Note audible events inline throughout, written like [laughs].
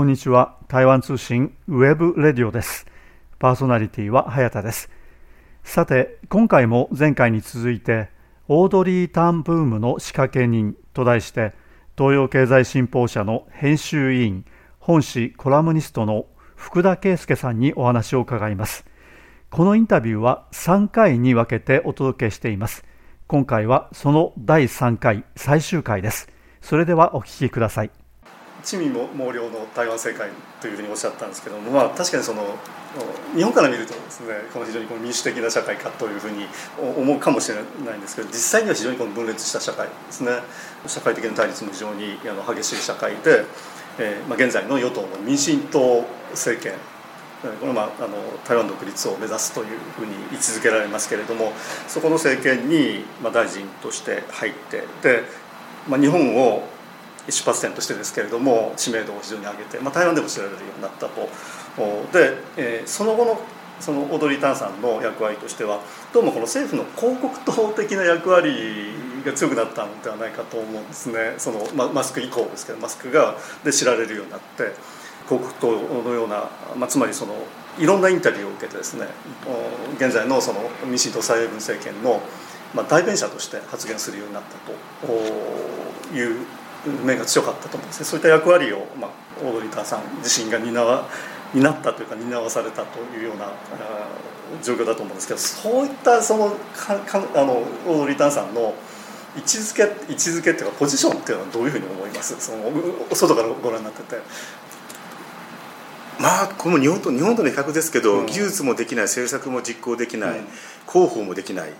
こんにちは。台湾通信 web radio です。パーソナリティは早田です。さて今回も前回に続いてオードリー・タンブームの仕掛け人と題して東洋経済新報社の編集委員本誌コラムニストの福田恵介さんにお話を伺います。このインタビューは3回に分けてお届けしています。今回はその第3回最終回です。それではお聞きください。地味も毛量の台湾政界というふうにおっしゃったんですけども、まあ、確かにその日本から見るとですねこの非常にこの民主的な社会かというふうに思うかもしれないんですけど実際には非常にこの分裂した社会ですね。社会的な対立も非常に激しい社会で、えーまあ、現在の与党の民進党政権これ、まあ、あの台湾独立を目指すというふうに位置づけられますけれどもそこの政権に、まあ、大臣として入ってで、まあ、日本を出発点としてですけれども知名度を非常に上げて、まあ、台湾でも知られるようになったと。で、えー、その後のそのオードリー・タンさんの役割としてはどうもこの政府の広告塔的な役割が強くなったのではないかと思うんですね。その、ま、マスク以降ですけどマスクがで知られるようになって広告塔のような、まあ、つまりそのいろんなインタビューを受けてですね現在のその民進党蔡英文政権の、まあ、代弁者として発言するようになったという面が強かったと思うんですね。そういった役割を、まあ、オードリー・ターさん自身が担わ担ったというか担わされたというような状況だと思うんですけどそういったそのかかあのオードリー・ターさんの位置づけ位置づけっていうかポジションっていうのはどういうふうに思います？その外からご覧になってて。まあこの日本と日本との比較ですけど、うん、技術もできない政策も実行できない、うん、広報もできない、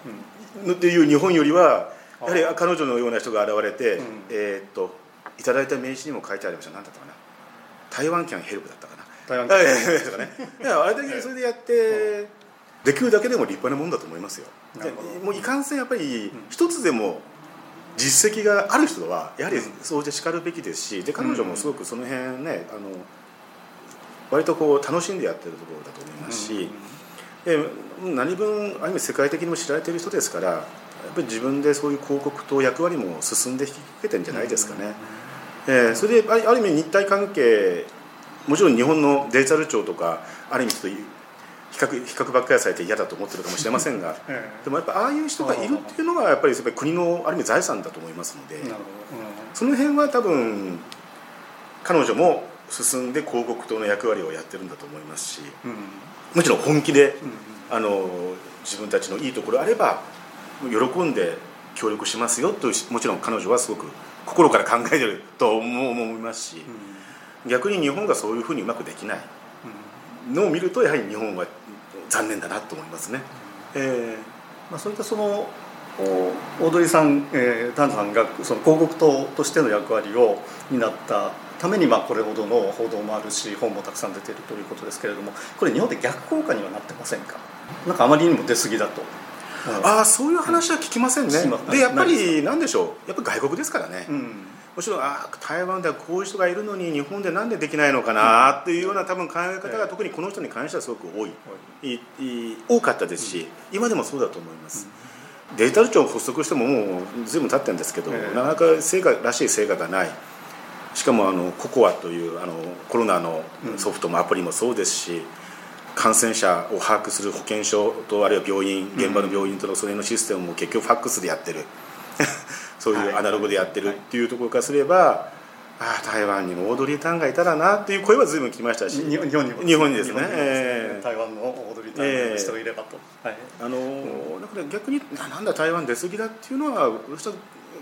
うん、っていう日本よりはやはり彼女のような人が現れて、うん、えー、っといただいた名刺にも書いてありました。何だったかな。台湾キャンヘルプだったかな。台湾キャンとかねあれだけそれでやって、できるだけでも立派なもんだと思いますよでもういかんせんやっぱり一つでも実績がある人はやはりそうしてしかるべきですしで彼女もすごくその辺ねあの割とこう楽しんでやってるところだと思いますし、で何分ある意味世界的にも知られている人ですからっぱり自分でそういう広告と役割も進んで引き受けてるんじゃないですかね。えー、それである意味日体関係もちろん日本のデジタル庁とかある意味ちょっと比較比較ばっかりされて嫌だと思ってるかもしれませんが、でもやっぱああいう人がいるっていうのがやっぱり国のある意味財産だと思いますので、その辺は多分彼女も進んで広告塔の役割をやってるんだと思いますし、もちろん。本気で、あの自分たちのいいところあれば喜んで協力しますよともちろん彼女はすごく心から考えてると思いますし、逆に日本がそういうふうにうまくできない。のを見るとやはり日本は残念だなと思いますね。えーまあ、そういったそのオードリーさん、えー、タンさんがその広告塔としての役割を担ったためにまあこれほどの報道もあるし本もたくさん出ているということですけれどもこれ日本で逆効果にはなってませんか？なんかあまりにも出過ぎだとああそういう話は聞きませんね、でやっぱり何でしょう。やっぱ外国ですからね、もちろんあ台湾ではこういう人がいるのに日本でなんでできないのかなっていうような多分考え方が特にこの人に関してはすごく多い、多かったですし、今でもそうだと思います、デジタル庁発足してももう随分経ってるんですけど、なかなか成果らしい成果がない。しかもあのココアというあのコロナのソフトもアプリもそうですし、感染者を把握する保健所とあるいは病院現場の病院とのそれのシステムも結局ファックスでやってる。[laughs] そういうアナログでやってるっていうところからすれば、ああ台湾にもオードリー・タンがいたらなっていう声は随分聞きましたし。日本にも。日本にですね、えー、台湾のオードリー・タンの人がいればと、えー、はい、あの、うん、だから逆になんだ台湾出過ぎだっていうのは私は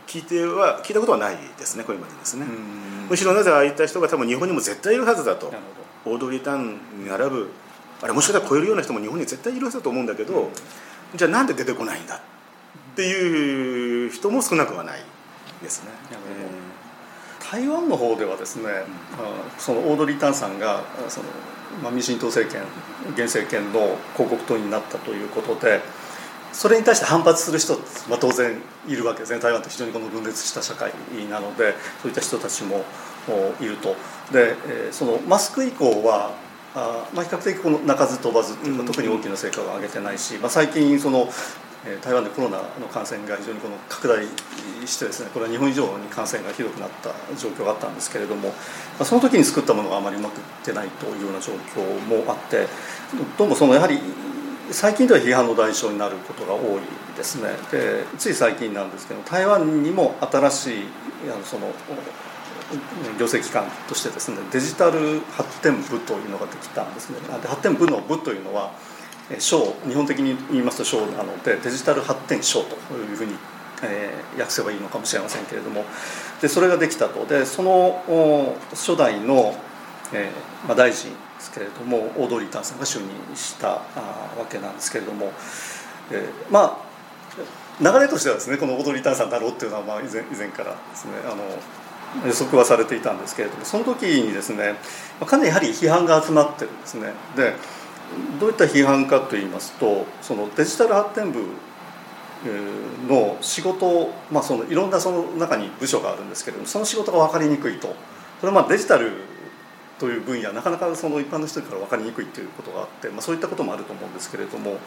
聞いては聞いたことはないですねこれまでですね。むしろなぜああいった人が多分日本にも絶対いるはずだと。オードリー・タンに並ぶあれもしかしたら超えるような人も日本に絶対いるはずだと思うんだけど、うん、じゃあなんで出てこないんだっていう人も少なくはないですね。台湾の方ではですね、うん、そのオードリー・タンさんがその、まあ、民進党政権現政権の広告塔になったということでそれに対して反発する人、まあ、当然いるわけですね。台湾って非常にこの分裂した社会なのでそういった人たちもいると。でそのマスク以降はあまあ、比較的この鳴かず飛ばずっていうか特に大きな成果を上げてないし、まあ、最近その、台湾でコロナの感染が非常にこの拡大してですねこれは日本以上に感染がひどくなった状況があったんですけれどもその時に作ったものがあまりうまくいってないというような状況もあってどうもそのやはり最近では批判の対象になることが多いですね。でつい最近なんですけど台湾にも新しいあのその行政機関としてですねデジタル発展部というのができたんですね。で発展部の部というのは省日本的に言いますと省なのでデジタル発展省というふうに、えー、訳せばいいのかもしれませんけれども。でそれができたと。でその初代の、えーまあ、大臣ですけれどもオードリー・タンさんが就任したあわけなんですけれども、えー、まあ流れとしてはですねこのオードリー・タンさんだろうっていうのはまあ以前以前からですねあの予測はされていたんですけれどもその時にですねかなりやはり批判が集まってるんですね。でどういった批判かといいますとそのデジタル発展部の仕事、まあ、そのいろんなその中に部署があるんですけれどもその仕事が分かりにくいと。これはまあデジタルという分野なかなかその一般の人から分かりにくいということがあって、まあ、そういったこともあると思うんですけれども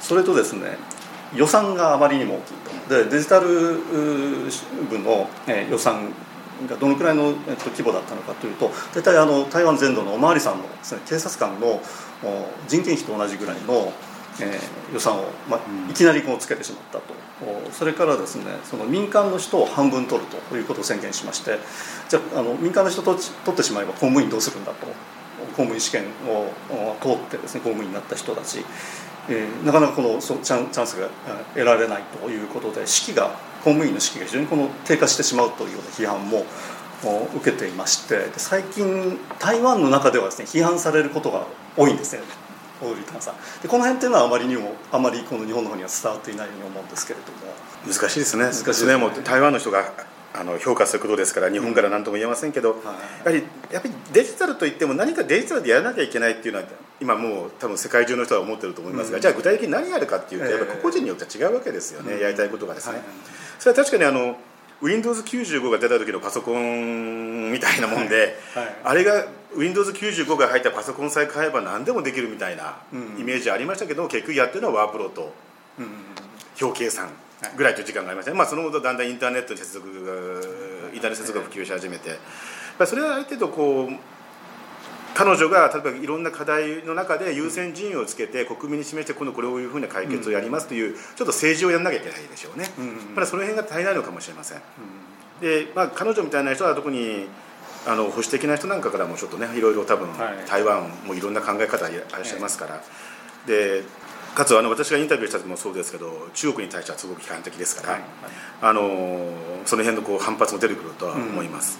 それとですね予算があまりにも大きいと。でデジタル部の予算がどのくらいの規模だったのかというと大体あの台湾全土のお巡りさんのです、ね、警察官の人件費と同じぐらいの、えー、予算を、まあ、いきなりこうつけてしまったと、それからですねその民間の人を半分取るということを宣言しましてじゃああの民間の人と取ってしまえば公務員どうするんだと。公務員試験を通ってですね公務員になった人たち、えー、なかなかこのチャンスが得られないということで士気が公務員の士気が非常にこの低下してしまうというような批判も受けていまして最近台湾の中ではですね批判されることが多いんですねオードリー・タンさん。でこの辺っていうのはあまりにもあまりこの日本の方には伝わっていないように思うんですけれども。難しいですね。難しいですね。もう台湾の人があの評価することですから日本から何とも言えませんけど、うんはい、やはりやっぱりデジタルといっても何かデジタルでやらなきゃいけないっていうのは今もう多分世界中の人は思ってると思いますが、うん、じゃあ具体的に何やるかっていうとやっぱ個々人によっては違うわけですよね、えー、やりたいことがですね、はい、それは確かにあの Windows95 が出た時のパソコンみたいなもんで、はい。はい、あれが Windows95 が入ったパソコンさえ買えば何でもできるみたいなイメージありましたけど、結局やってるのはワープロと表計算ぐらいという時間がありましたね、まあ、その後だんだんインターネットに接続がインターネット接続が普及し始めて、それはある程度こう彼女が例えばいろんな課題の中で優先順位をつけて国民に示して今度これをいうふうな解決をやりますという、ちょっと政治をやらなきゃいけないでしょうね、まだその辺が足りないのかもしれません、で、まあ、彼女みたいな人は特にあの保守的な人なんかからもちょっとねいろいろ多分、台湾もいろんな考え方いらっしゃいますから、でかつあの私がインタビューした時もそうですけど中国に対してはすごく批判的ですから、はい。あのその辺のこう反発も出てくるとは思います。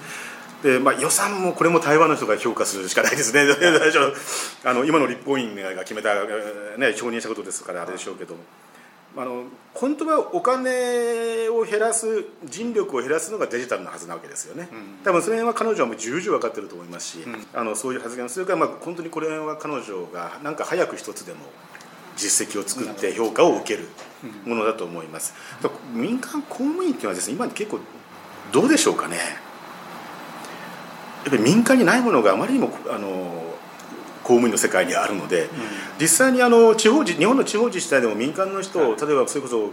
うん、でまあ、予算もこれも台湾の人が評価するしかないですね、[laughs] あの今の立法院が決めた、ね、承認したことですからあれでしょうけど、あの本当はお金を減らす人力を減らすのがデジタルのはずなわけですよね、うん、多分その辺は彼女はもう重々分かってると思いますし、うん、あのそういう発言をするから、まあ、本当にこれは彼女がなんか早く一つでも実績を作って評価を受けるものだと思います、うん、民間公務員っていうのはですね今結構どうでしょうかねやっぱり民間にないものがあまりにもあの公務員の世界にあるので、うん、実際にあの地方日本の地方自治体でも民間の人を、はい、例えばそれこそ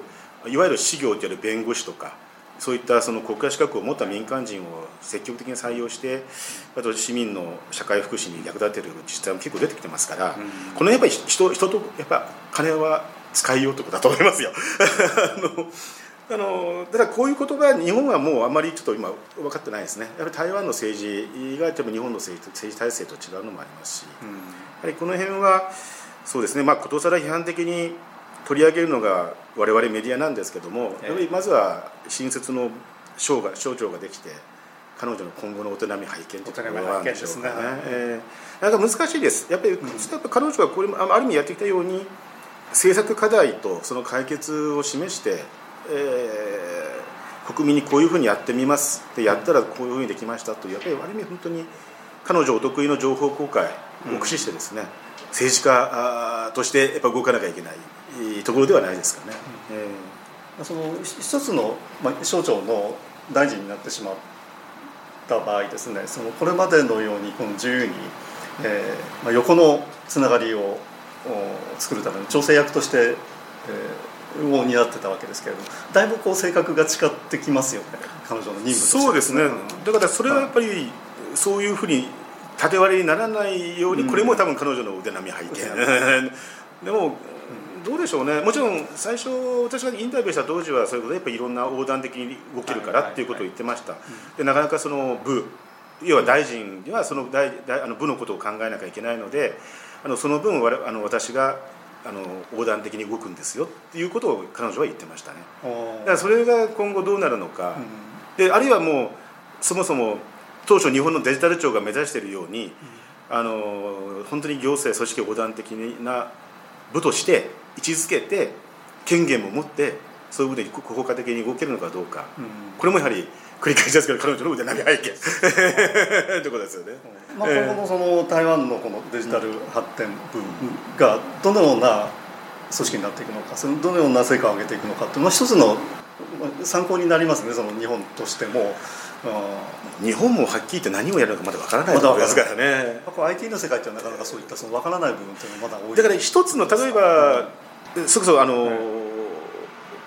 いわゆる私業という弁護士とかそういったその国家資格を持った民間人を積極的に採用してあと市民の社会福祉に役立てる自治体も結構出てきてますから、うん、このやっぱり人人とやっぱ金は使いようということだと思いますよ。[laughs] あのあのだからこういうことが日本はもうあまりちょっと今分かってないですね。やはり台湾の政治が日本の政治政治体制と違うのもありますし、うん、やはりこの辺はそうですね。まあことさら批判的に取り上げるのが我々メディアなんですけども、やっぱりまずは新設の省が省庁ができて彼女の今後のお手並み拝見というところはあるんでしょうかね。えー、なんか難しいです。やっぱり、うん、やっぱ彼女はこれある意味やってきたように政策課題とその解決を示して、えー、国民にこういうふうにやってみますでやったらこういうふうにできましたというやっぱりある意味本当に彼女お得意の情報公開を駆使してですね、うん、政治家としてやっぱ動かなきゃいけないところではないですかね。えー、その一つの、まあ、省庁の大臣になってしまった場合ですねそのこれまでのようにこの自由に、えーまあ、横のつながりを作るための調整役として、えー、を担ってたわけですけれどだいぶこう性格が違ってきますよね彼女の任務として。そうですね、だからそれはやっぱりそういうふうに縦割りにならないように、これも多分彼女の腕並み拝見 [laughs] でもどうでしょうね。もちろん最初私がインタビューした当時はそういうことでやっぱりいろんな横断的に動けるからっていうことを言ってました。でなかなかその部要は大臣にはその大あの部のことを考えなきゃいけないのであのその分あの私があの横断的に動くんですよっていうことを彼女は言ってましたね。だからそれが今後どうなるのか、であるいはもうそもそも当初日本のデジタル庁が目指しているように、あの本当に行政組織横断的な部として位置づけて権限も持ってそういう部で効果的に動けるのかどうか、うん、これもやはり繰り返しですけど彼女の腕投げ背景ということですよね。まあ、今後のその台湾のこのデジタル発展部がどのような組織になっていくのかそのどのような成果を上げていくのかっていうのは一つの参考になりますねその日本としても。日本もはっきり言って何をやるのかまだわからないと思い。ますからね。ま、IT の世界ってなかなかそういったそのわからない部分っていうのはまだ多い。だから一つの例えば、それこそあの、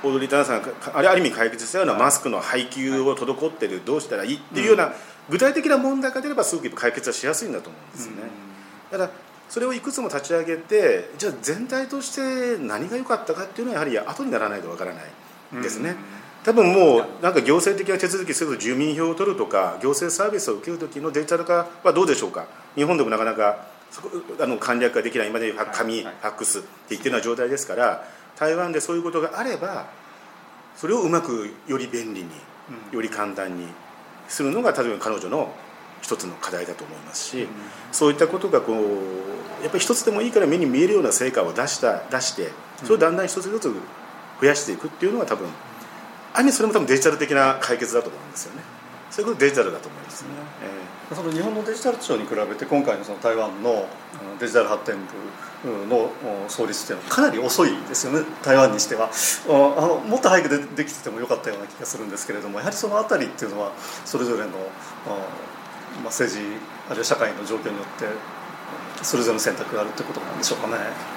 オードリー・タナさんあれある意味解決したようなマスクの配給を滞ってるどうしたらいいっていうような具体的な問題が出ればすごく解決はしやすいんだと思うんですよね。ただそれをいくつも立ち上げてじゃあ全体として何が良かったかっていうのはやはり後にならないとわからないですね。多分もうなんか行政的な手続きすると住民票を取るとか行政サービスを受ける時のデジタル化はどうでしょうか。日本でもなかなかあの簡略化できない今で紙、ファックスって言ってるような状態ですから台湾でそういうことがあればそれをうまくより便利により簡単にするのが例えば彼女の一つの課題だと思いますし、そういったことがこうやっぱり一つでもいいから目に見えるような成果を出した出してそれをだんだん一つ一つ増やしていくっていうのが多分ある意味それも多分デジタル的な解決だと思うんですよねそういうことデジタルだと思いますね、えー、その日本のデジタル庁に比べて今回のその台湾のデジタル発展部の創立っていうのはかなり遅いですよね。台湾にしては。あのもっと早くでできててもよかったような気がするんですけれどもやはりその辺りっていうのはそれぞれの、まあ、政治あるいは社会の状況によってそれぞれの選択があるってことなんでしょうかね。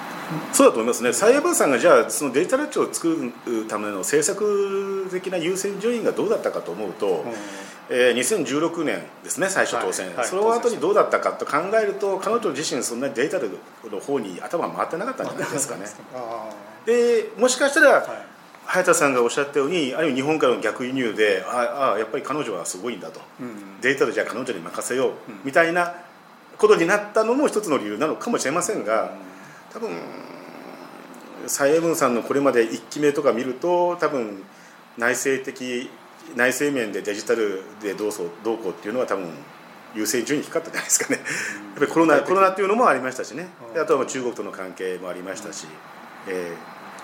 そうだと思いますね。蔡英文さんがじゃあそのデジタル庁を作るための政策的な優先順位がどうだったかと思うと、うん、えー、2016年ですね最初当選、はい。はい、その後にどうだったかと考えると彼女自身そんなにデジタルの方に頭が回ってなかったんじゃないですかね。でもしかしたら、はい。早田さんがおっしゃったようにある意味日本からの逆輸入でああやっぱり彼女はすごいんだと、うん、データでじゃあ彼女に任せよう、みたいなことになったのも一つの理由なのかもしれませんが、多分蔡英文さんのこれまで1期目とか見ると多分内政的内政面でデジタルでどうそうどうこうっていうのは多分優先順位低かったんじゃないですかね、やっぱりコロナコロナっていうのもありましたしね、あとは中国との関係もありましたし、え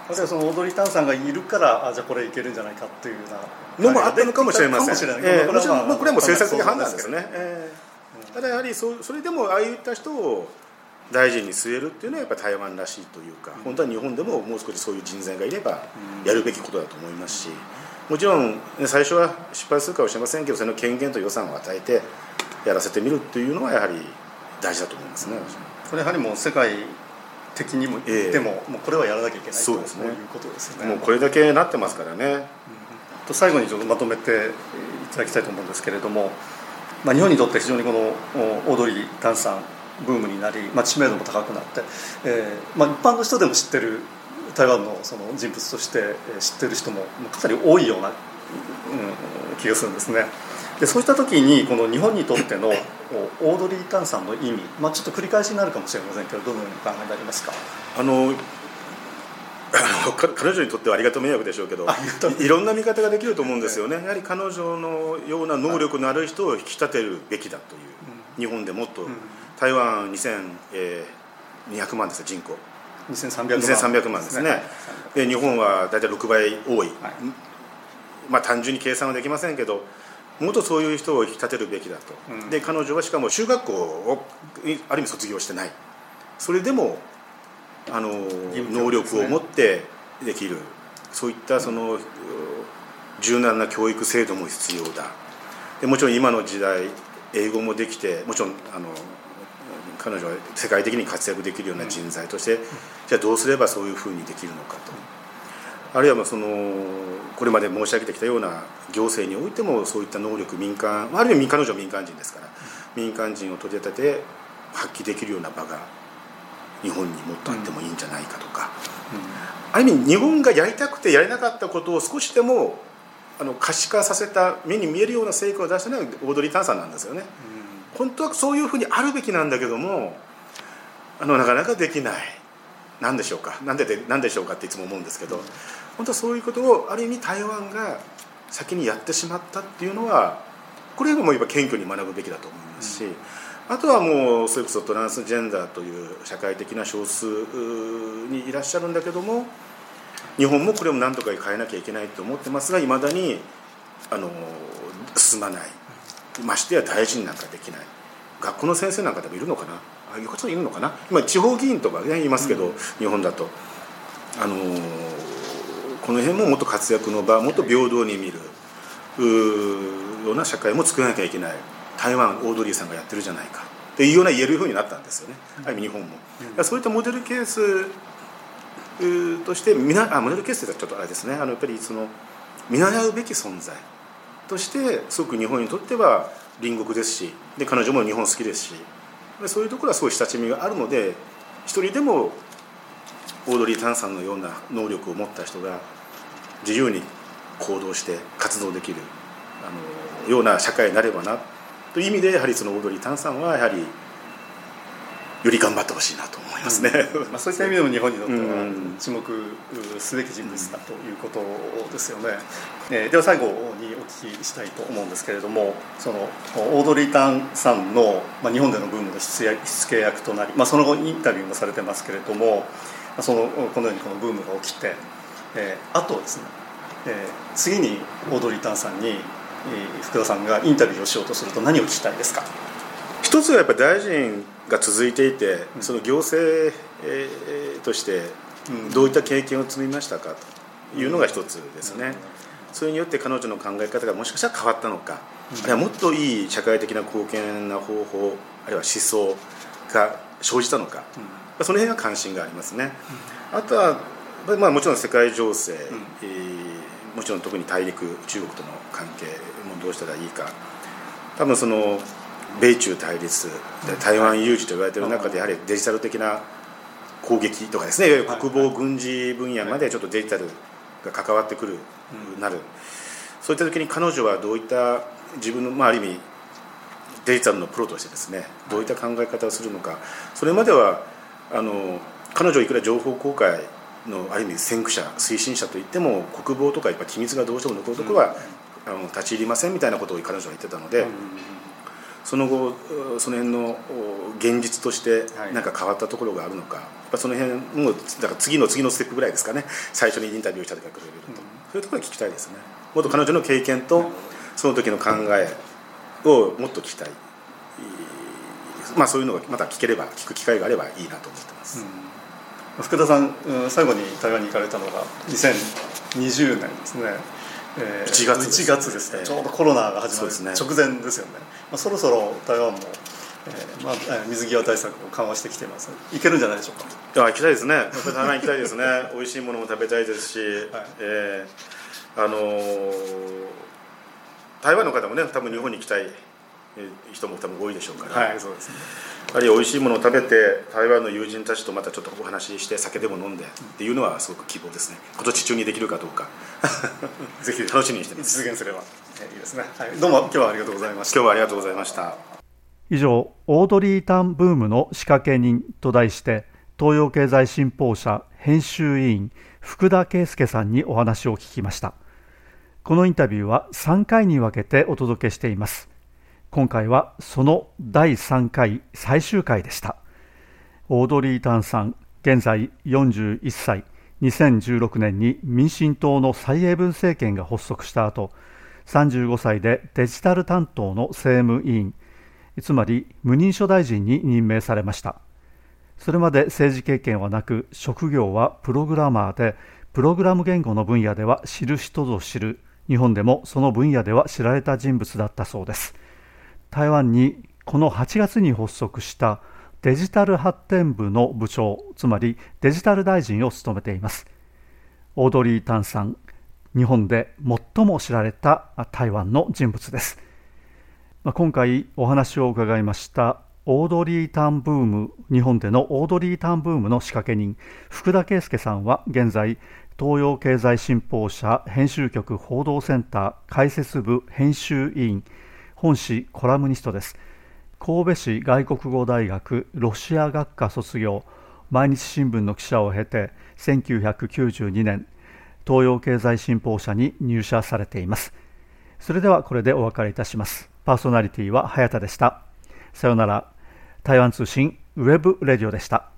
ー、例え。ばそのオードリー・タンさんがいるからあじゃあこれいけるんじゃないかっていうような。のもあったのかもしれません、えー、もちろんこれはもう政策的判断ですけどね、えー、ただやはりそそれでもああいった人を大臣に据えるっていうのはやっぱ台湾らしいというか、本当は日本でももう少しそういう人材がいればやるべきことだと思いますしもちろん最初は失敗するかもしれませんけどその権限と予算を与えてやらせてみるっていうのはやはり大事だと思いますね。これやはりもう世界的にも言っても、えー、もうこれはやらなきゃいけないそうですねいうことですよね。もうこれだけなってますからね。うん、と最後にちょっとまとめていただきたいと思うんですけれども、まあ、日本にとって非常にこのオードリー・タンさんブームになり、まあ、知名度も高くなって、えーまあ、一般の人でも知ってる台湾のその人物として知ってる人もかなり多いような、うん、気がするんですね。でそうした時にこの日本にとってのオードリー・タンさんの意味、まあ、ちょっと繰り返しになるかもしれませんけどどのようにお考えになりますか？あの [laughs] 彼女にとってはありがとう迷惑でしょうけどいろんな見方ができると思うんですよね。やはり彼女のような能力のある人を引き立てるべきだという、日本でもっと台湾2200万です人口。2300万。ですね。で日本は大体6倍多い、はい、まあ単純に計算はできませんけどもっとそういう人を引き立てるべきだと、うん、で彼女はしかも中学校をある意味卒業してない。それでもあの、能力を持ってできる。そういったその柔軟な教育制度も必要だ。でもちろん今の時代英語もできてもちろんあの彼女は世界的に活躍できるような人材として、じゃあどうすればそういうふうにできるのかと。あるいはそのこれまで申し上げてきたような行政においてもそういった能力民間ある意味彼女は民間人ですから民間人を取り立てて発揮できるような場が日本にもっとあってもいいんじゃないかとか、ある意味日本がやりたくてやれなかったことを少しでもあの可視化させた目に見えるような成果を出したのはオードリー・タンさんなんですよね。本当はそういうふうにあるべきなんだけどもあのなかなかできない。何でしょうか？何でで何でしょうかっていつも思うんですけど本当はそういうことをある意味台湾が先にやってしまったっていうのはこれももう謙虚に学ぶべきだと思いますし、あとはもうそれこそトランスジェンダーという社会的な少数にいらっしゃるんだけども日本もこれを何とか変えなきゃいけないと思ってますがいまだにあの進まない。ましてや大臣なんかできない。学校の先生なんかでもいるのかな？ああいうこといるのかな？今地方議員とかね言いますけど、うん、日本だと。あのこの辺ももっと活躍の場もっと平等に見るような社会も作らなきゃいけない。台湾オードリーさんがやってるじゃないか。っていうような言えるふうになったんですよね、ある意味日本も、うん、そういったモデルケースとしてあモデルケースはちょっとあれですね。あのやっぱりその見習うべき存在としてすごく日本にとっては隣国ですしで彼女も日本好きですしそういうところはすごい親しみがあるので一人でもオードリー・タンさんのような能力を持った人が自由に行動して活動できるあのような社会になればなという意味でやはりそのオードリー・タンさんはやはりより頑張ってほしいなと思いますね、うん、まあ、そういった意味でも日本にとっては注目すべき人物だということですよね、うん、えー、では最後にお聞きしたいと思うんですけれどもそのオードリー・タンさんの、まあ、日本でのブームの火付け役となり、まあ、その後インタビューもされてますけれどもそのこのようにこのブームが起きて、えー、あとですね、えー、次にオードリー・タンさんに福田さんがインタビューをしようとすると何を聞きたいですか？一つはやっぱり大臣が続いていてその行政としてどういった経験を積みましたかというのが一つですね。それによって彼女の考え方がもしかしたら変わったのか、あるいはもっといい社会的な貢献な方法あるいは思想が生じたのか、その辺が関心がありますね。あとは、まあ、もちろん世界情勢、もちろん特に大陸中国との関係もどうしたらいいか。多分その米中対立台湾有事と言われている中でやはりデジタル的な攻撃とかですね国防軍事分野までちょっとデジタルが関わってくる、なる。そういった時に彼女はどういった自分の、まあ、ある意味デジタルのプロとしてですねどういった考え方をするのか。それまではあの彼女いくら情報公開のある意味先駆者推進者といっても国防とかやっぱ機密がどうしても残るところは、あの立ち入りませんみたいなことを彼女は言ってたので。その後その辺の現実として何か変わったところがあるのか、やっぱその辺もだから次の次のステップぐらいですかね。最初にインタビューした時から比べると、うん、そういうところが聞きたいですね。もっと彼女の経験とその時の考えをもっと聞きたい、まあ、そういうのがまた聞ければ聞く機会があればいいなと思ってます、うん、福田さん最後に台湾に行かれたのが2020年ですね。えー、1月1月ですね、ちょうどコロナが始まる直前ですよね、まあ、そろそろ台湾も、えーまあ、水際対策を緩和してきてます。いけるんじゃないでしょうか。いや行きたいですね。やっぱり台湾行きたいですね。[laughs] 美味しいものも食べたいですし、はい、えー、あのー、台湾の方もね多分日本に行きたい人も多分多いでしょうから、はい、そうですね。やはり美味しいものを食べて台湾の友人たちとまたちょっとお話しして酒でも飲んでっていうのはすごく希望ですね。今年中にできるかどうか。[laughs] ぜひ。楽しみにしてます。実現すれば。いいですね、はい、どうも今日はありがとうございました。今日はありがとうございました以上オードリー・タンブームの仕掛け人と題して東洋経済新報社編集委員福田圭介さんにお話を聞きました。このインタビューは3回に分けてお届けしています。今回はその第3回最終回でした。オードリー・タンさん現在41歳。2016年に民進党の蔡英文政権が発足した後35歳でデジタル担当の政務委員。つまり無認証大臣に任命されました。それまで政治経験はなく職業はプログラマーでプログラム言語の分野では知る人ぞ知る。日本でもその分野では知られた人物だったそうです。台湾にこの8月に発足したデジタル発展部の部長つまりデジタル大臣を務めています。オードリー・タンさん日本で最も知られた台湾の人物です。ま今回お話を伺いましたオードリー・タンブーム日本でのオードリー・タンブームの仕掛け人福田圭介さんは現在東洋経済新報社編集局報道センター解説部編集委員本誌コラムニストです。神戸市外国語大学ロシア学科卒業毎日新聞の記者を経て1992年東洋経済新報社に入社されています。それではこれでお別れいたします。パーソナリティは早田でしたさようなら台湾通信 web radio でした。